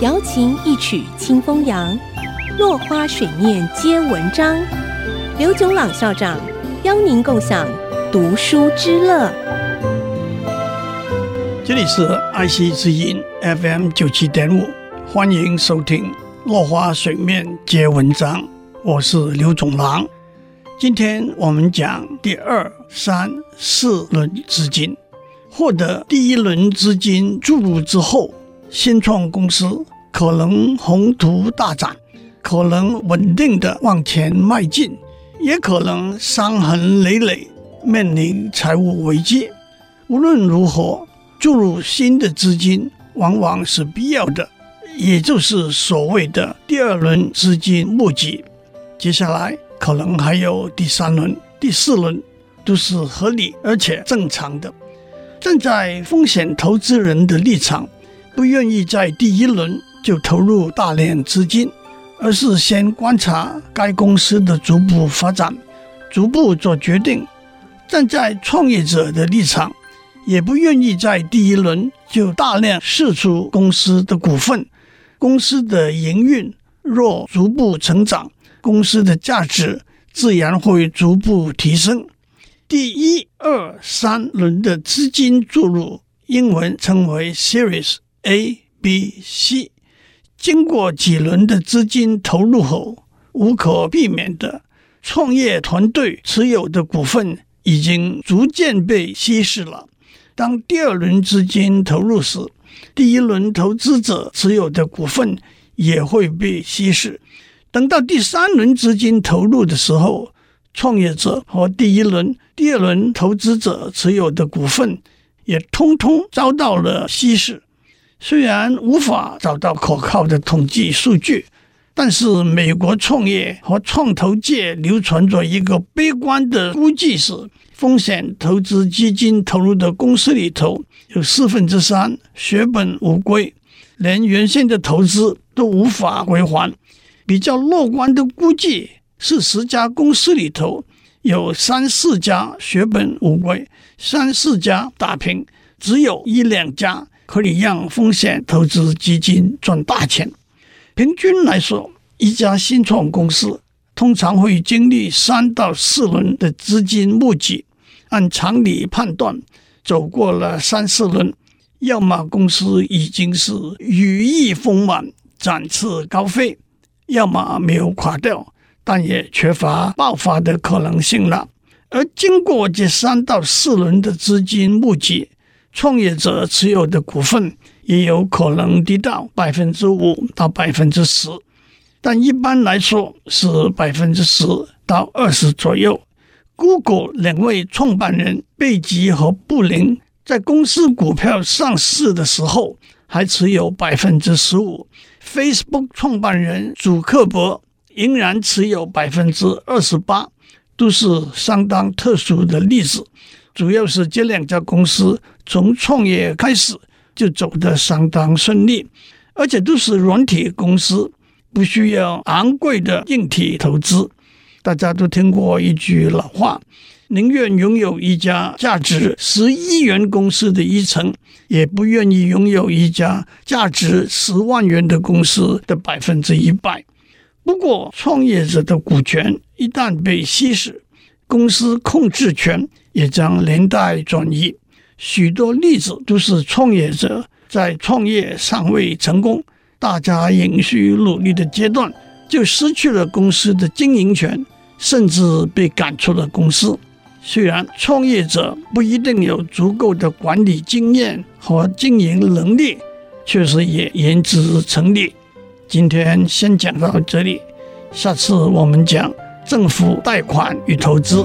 瑶琴一曲清风扬，落花水面皆文章。刘炯朗校长邀您共享读书之乐。这里是爱惜之音 FM 九七点五，欢迎收听《落花水面皆文章》，我是刘炯朗。今天我们讲第二、三、四轮资金。获得第一轮资金注入之后，新创公司可能宏图大展，可能稳定的往前迈进，也可能伤痕累累，面临财务危机。无论如何，注入新的资金往往是必要的，也就是所谓的第二轮资金募集。接下来可能还有第三轮、第四轮，都是合理而且正常的。站在风险投资人的立场，不愿意在第一轮就投入大量资金，而是先观察该公司的逐步发展，逐步做决定。站在创业者的立场，也不愿意在第一轮就大量释出公司的股份。公司的营运若逐步成长，公司的价值自然会逐步提升。第一、二、三轮的资金注入，英文称为 Series A、B、C。经过几轮的资金投入后，无可避免的，创业团队持有的股份已经逐渐被稀释了。当第二轮资金投入时，第一轮投资者持有的股份也会被稀释。等到第三轮资金投入的时候，创业者和第一轮、第二轮投资者持有的股份也通通遭到了稀释。虽然无法找到可靠的统计数据，但是美国创业和创投界流传着一个悲观的估计是：风险投资基金投入的公司里头有四分之三血本无归，连原先的投资都无法归还。比较乐观的估计。是十家公司里头有三四家血本无归，三四家打平，只有一两家可以让风险投资基金赚大钱。平均来说，一家新创公司通常会经历三到四轮的资金募集。按常理判断，走过了三四轮，要么公司已经是羽翼丰满、展翅高飞，要么没有垮掉。但也缺乏爆发的可能性了。而经过这三到四轮的资金募集，创业者持有的股份也有可能低到百分之五到百分之十，但一般来说是百分之十到二十左右。Google 两位创办人贝吉和布林在公司股票上市的时候还持有百分之十五，Facebook 创办人祖克伯。仍然持有百分之二十八，都是相当特殊的例子。主要是这两家公司从创业开始就走得相当顺利，而且都是软体公司，不需要昂贵的硬体投资。大家都听过一句老话：宁愿拥有一家价值十亿元公司的一成，也不愿意拥有一家价值十万元的公司的百分之一百。不过，创业者的股权一旦被稀释，公司控制权也将连带转移。许多例子都是创业者在创业尚未成功、大家仍需努力的阶段，就失去了公司的经营权，甚至被赶出了公司。虽然创业者不一定有足够的管理经验和经营能力，确实也言之成理。今天先讲到这里，下次我们讲政府贷款与投资。